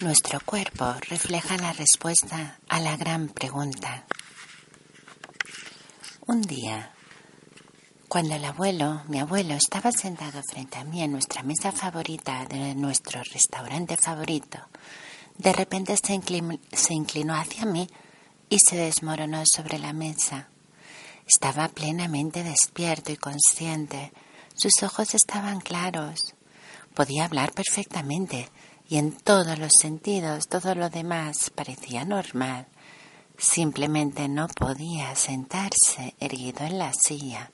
Nuestro cuerpo refleja la respuesta a la gran pregunta. Un día, cuando el abuelo, mi abuelo, estaba sentado frente a mí en nuestra mesa favorita de nuestro restaurante favorito, de repente se inclinó, se inclinó hacia mí y se desmoronó sobre la mesa. Estaba plenamente despierto y consciente. Sus ojos estaban claros. Podía hablar perfectamente y en todos los sentidos todo lo demás parecía normal. Simplemente no podía sentarse erguido en la silla.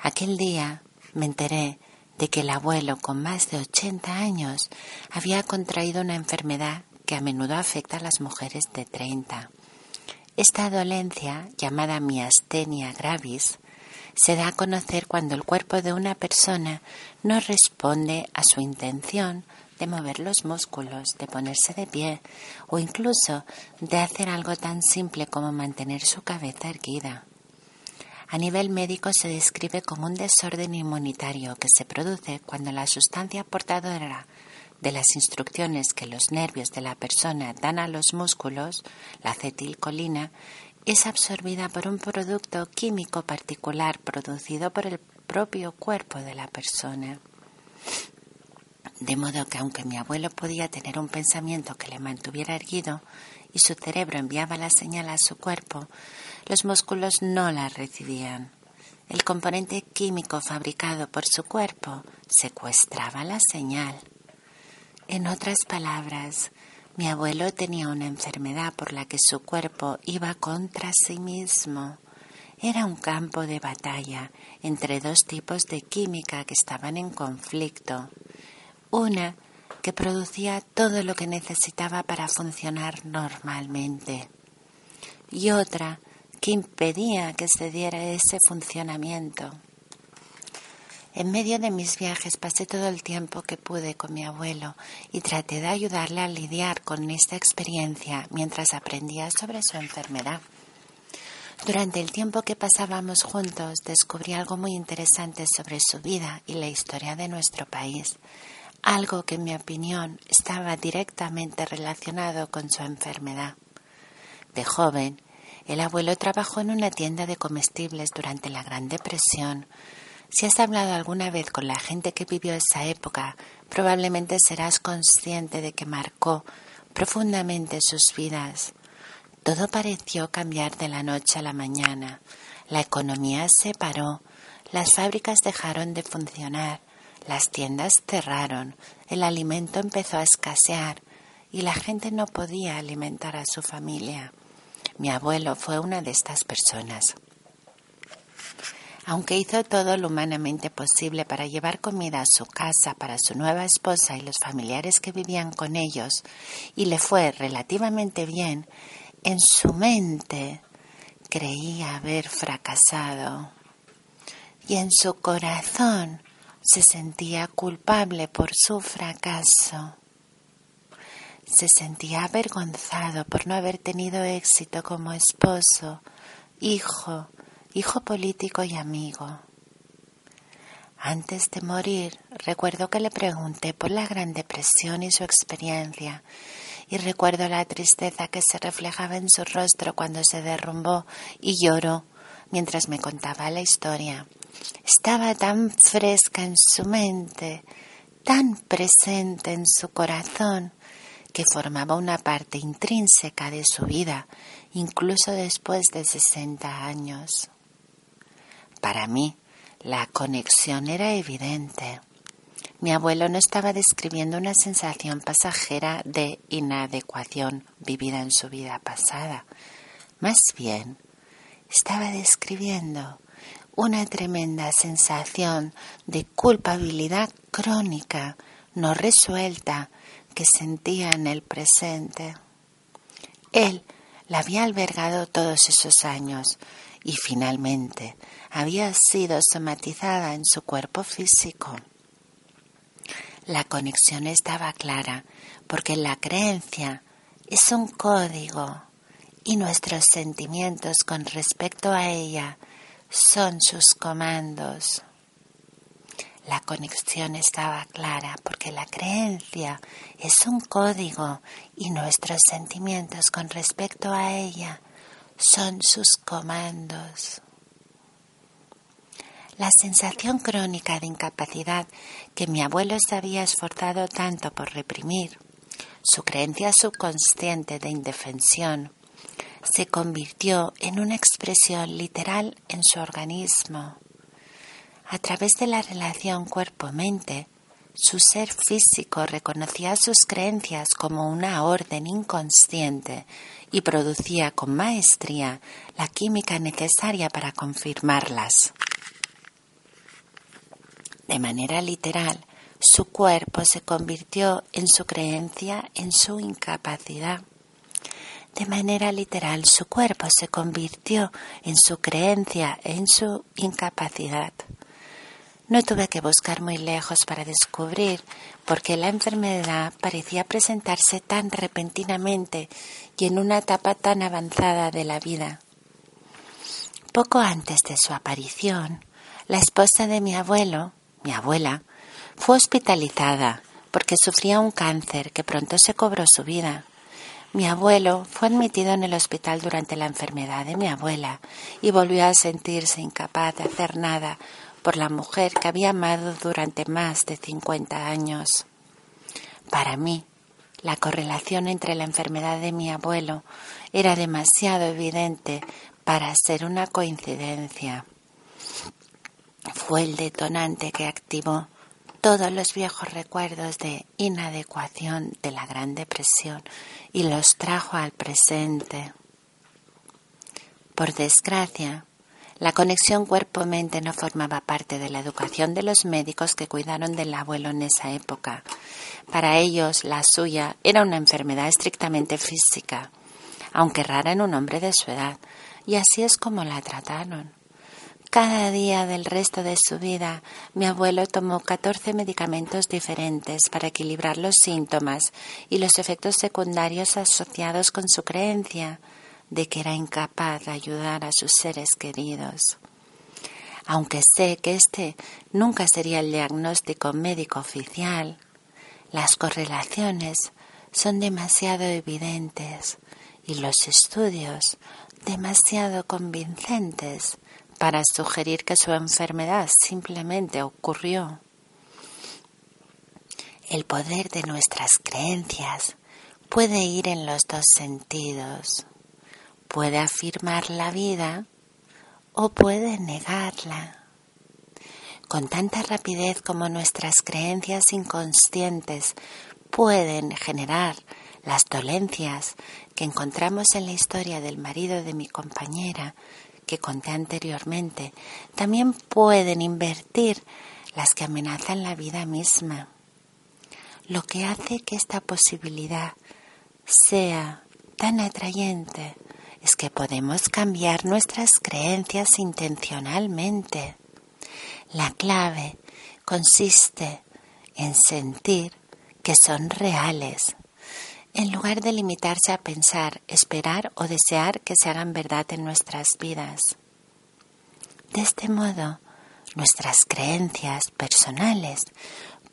Aquel día me enteré de que el abuelo con más de 80 años había contraído una enfermedad que a menudo afecta a las mujeres de 30. Esta dolencia, llamada miastenia gravis, se da a conocer cuando el cuerpo de una persona no responde a su intención de mover los músculos, de ponerse de pie o incluso de hacer algo tan simple como mantener su cabeza erguida. A nivel médico se describe como un desorden inmunitario que se produce cuando la sustancia portadora de las instrucciones que los nervios de la persona dan a los músculos, la acetilcolina, es absorbida por un producto químico particular producido por el propio cuerpo de la persona. De modo que aunque mi abuelo podía tener un pensamiento que le mantuviera erguido y su cerebro enviaba la señal a su cuerpo, los músculos no la recibían. El componente químico fabricado por su cuerpo secuestraba la señal. En otras palabras, mi abuelo tenía una enfermedad por la que su cuerpo iba contra sí mismo. Era un campo de batalla entre dos tipos de química que estaban en conflicto. Una que producía todo lo que necesitaba para funcionar normalmente y otra que impedía que se diera ese funcionamiento. En medio de mis viajes pasé todo el tiempo que pude con mi abuelo y traté de ayudarle a lidiar con esta experiencia mientras aprendía sobre su enfermedad. Durante el tiempo que pasábamos juntos descubrí algo muy interesante sobre su vida y la historia de nuestro país, algo que en mi opinión estaba directamente relacionado con su enfermedad. De joven, el abuelo trabajó en una tienda de comestibles durante la Gran Depresión, si has hablado alguna vez con la gente que vivió esa época, probablemente serás consciente de que marcó profundamente sus vidas. Todo pareció cambiar de la noche a la mañana. La economía se paró, las fábricas dejaron de funcionar, las tiendas cerraron, el alimento empezó a escasear y la gente no podía alimentar a su familia. Mi abuelo fue una de estas personas. Aunque hizo todo lo humanamente posible para llevar comida a su casa para su nueva esposa y los familiares que vivían con ellos, y le fue relativamente bien, en su mente creía haber fracasado. Y en su corazón se sentía culpable por su fracaso. Se sentía avergonzado por no haber tenido éxito como esposo, hijo, hijo político y amigo. Antes de morir, recuerdo que le pregunté por la Gran Depresión y su experiencia, y recuerdo la tristeza que se reflejaba en su rostro cuando se derrumbó y lloró mientras me contaba la historia. Estaba tan fresca en su mente, tan presente en su corazón, que formaba una parte intrínseca de su vida, incluso después de 60 años. Para mí, la conexión era evidente. Mi abuelo no estaba describiendo una sensación pasajera de inadecuación vivida en su vida pasada. Más bien, estaba describiendo una tremenda sensación de culpabilidad crónica, no resuelta, que sentía en el presente. Él la había albergado todos esos años y finalmente había sido somatizada en su cuerpo físico. La conexión estaba clara porque la creencia es un código y nuestros sentimientos con respecto a ella son sus comandos. La conexión estaba clara porque la creencia es un código y nuestros sentimientos con respecto a ella son sus comandos. La sensación crónica de incapacidad que mi abuelo se había esforzado tanto por reprimir, su creencia subconsciente de indefensión, se convirtió en una expresión literal en su organismo. A través de la relación cuerpo-mente, su ser físico reconocía sus creencias como una orden inconsciente y producía con maestría la química necesaria para confirmarlas. De manera literal, su cuerpo se convirtió en su creencia, en su incapacidad. De manera literal, su cuerpo se convirtió en su creencia, en su incapacidad. No tuve que buscar muy lejos para descubrir por qué la enfermedad parecía presentarse tan repentinamente y en una etapa tan avanzada de la vida. Poco antes de su aparición, la esposa de mi abuelo, mi abuela, fue hospitalizada porque sufría un cáncer que pronto se cobró su vida. Mi abuelo fue admitido en el hospital durante la enfermedad de mi abuela y volvió a sentirse incapaz de hacer nada por la mujer que había amado durante más de 50 años. Para mí, la correlación entre la enfermedad de mi abuelo era demasiado evidente para ser una coincidencia. Fue el detonante que activó todos los viejos recuerdos de inadecuación de la Gran Depresión y los trajo al presente. Por desgracia, la conexión cuerpo-mente no formaba parte de la educación de los médicos que cuidaron del abuelo en esa época. Para ellos, la suya era una enfermedad estrictamente física, aunque rara en un hombre de su edad, y así es como la trataron. Cada día del resto de su vida, mi abuelo tomó 14 medicamentos diferentes para equilibrar los síntomas y los efectos secundarios asociados con su creencia de que era incapaz de ayudar a sus seres queridos. Aunque sé que este nunca sería el diagnóstico médico oficial, las correlaciones son demasiado evidentes y los estudios demasiado convincentes para sugerir que su enfermedad simplemente ocurrió. El poder de nuestras creencias puede ir en los dos sentidos puede afirmar la vida o puede negarla. Con tanta rapidez como nuestras creencias inconscientes pueden generar las dolencias que encontramos en la historia del marido de mi compañera que conté anteriormente, también pueden invertir las que amenazan la vida misma. Lo que hace que esta posibilidad sea tan atrayente es que podemos cambiar nuestras creencias intencionalmente. La clave consiste en sentir que son reales, en lugar de limitarse a pensar, esperar o desear que se hagan verdad en nuestras vidas. De este modo, nuestras creencias personales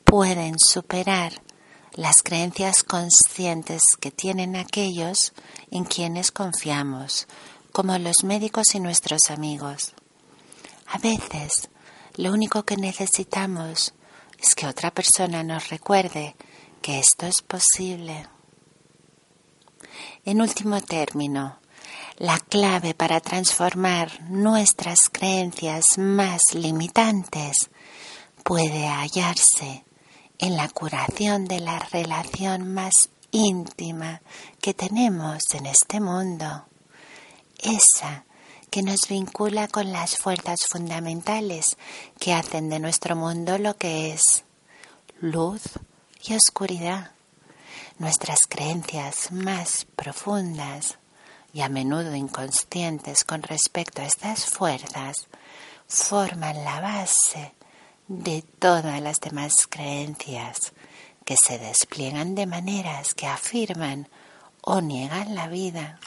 pueden superar las creencias conscientes que tienen aquellos en quienes confiamos, como los médicos y nuestros amigos. A veces, lo único que necesitamos es que otra persona nos recuerde que esto es posible. En último término, la clave para transformar nuestras creencias más limitantes puede hallarse en la curación de la relación más íntima que tenemos en este mundo, esa que nos vincula con las fuerzas fundamentales que hacen de nuestro mundo lo que es luz y oscuridad. Nuestras creencias más profundas y a menudo inconscientes con respecto a estas fuerzas forman la base de todas las demás creencias que se despliegan de maneras que afirman o niegan la vida